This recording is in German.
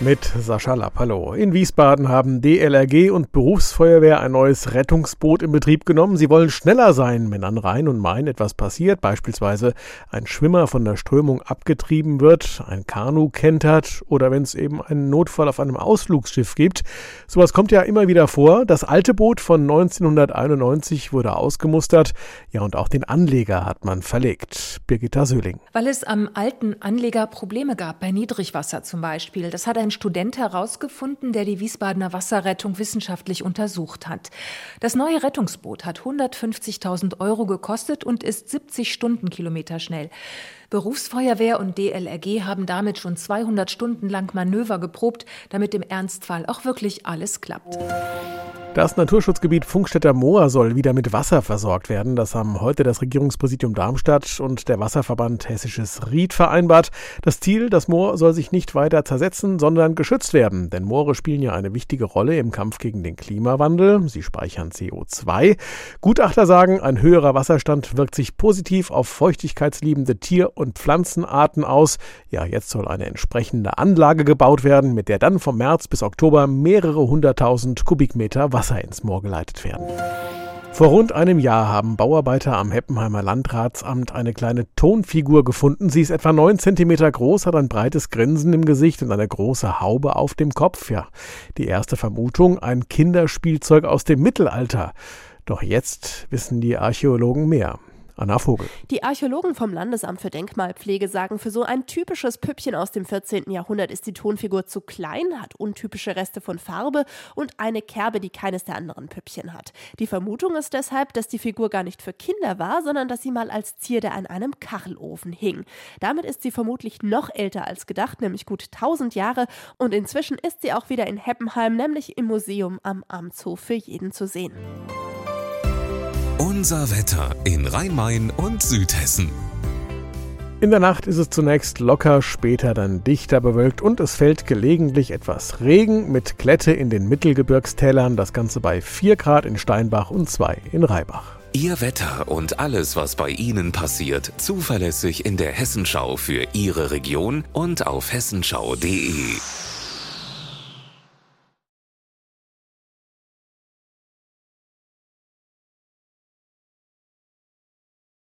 mit Sascha Lapp. Hallo. In Wiesbaden haben DLRG und Berufsfeuerwehr ein neues Rettungsboot in Betrieb genommen. Sie wollen schneller sein, wenn an Rhein und Main etwas passiert, beispielsweise ein Schwimmer von der Strömung abgetrieben wird, ein Kanu kentert oder wenn es eben einen Notfall auf einem Ausflugsschiff gibt. Sowas kommt ja immer wieder vor. Das alte Boot von 1991 wurde ausgemustert. Ja, und auch den Anleger hat man verlegt. Birgitta Söhling. Weil es am alten Anleger Probleme gab, bei Niedrigwasser zum Beispiel. Das hat ein Student herausgefunden, der die Wiesbadener Wasserrettung wissenschaftlich untersucht hat. Das neue Rettungsboot hat 150.000 Euro gekostet und ist 70 Stundenkilometer schnell. Berufsfeuerwehr und DLRG haben damit schon 200 Stunden lang Manöver geprobt, damit im Ernstfall auch wirklich alles klappt. Das Naturschutzgebiet Funkstätter Moor soll wieder mit Wasser versorgt werden. Das haben heute das Regierungspräsidium Darmstadt und der Wasserverband Hessisches Ried vereinbart. Das Ziel, das Moor soll sich nicht weiter zersetzen, sondern geschützt werden. Denn Moore spielen ja eine wichtige Rolle im Kampf gegen den Klimawandel. Sie speichern CO2. Gutachter sagen, ein höherer Wasserstand wirkt sich positiv auf feuchtigkeitsliebende Tier- und Pflanzenarten aus. Ja, jetzt soll eine entsprechende Anlage gebaut werden, mit der dann vom März bis Oktober mehrere hunderttausend Kubikmeter Wasser Wasser ins Moor geleitet werden. Vor rund einem Jahr haben Bauarbeiter am Heppenheimer Landratsamt eine kleine Tonfigur gefunden. Sie ist etwa neun Zentimeter groß, hat ein breites Grinsen im Gesicht und eine große Haube auf dem Kopf. Ja, die erste Vermutung, ein Kinderspielzeug aus dem Mittelalter. Doch jetzt wissen die Archäologen mehr. Anna Vogel. Die Archäologen vom Landesamt für Denkmalpflege sagen, für so ein typisches Püppchen aus dem 14. Jahrhundert ist die Tonfigur zu klein, hat untypische Reste von Farbe und eine Kerbe, die keines der anderen Püppchen hat. Die Vermutung ist deshalb, dass die Figur gar nicht für Kinder war, sondern dass sie mal als Zierde an einem Kachelofen hing. Damit ist sie vermutlich noch älter als gedacht, nämlich gut 1000 Jahre und inzwischen ist sie auch wieder in Heppenheim, nämlich im Museum am Amtshof für jeden zu sehen. Unser Wetter in Rhein-Main und Südhessen. In der Nacht ist es zunächst locker, später dann dichter bewölkt und es fällt gelegentlich etwas Regen mit Glätte in den Mittelgebirgstälern, das Ganze bei 4 Grad in Steinbach und 2 in Reibach. Ihr Wetter und alles, was bei Ihnen passiert, zuverlässig in der Hessenschau für Ihre Region und auf hessenschau.de.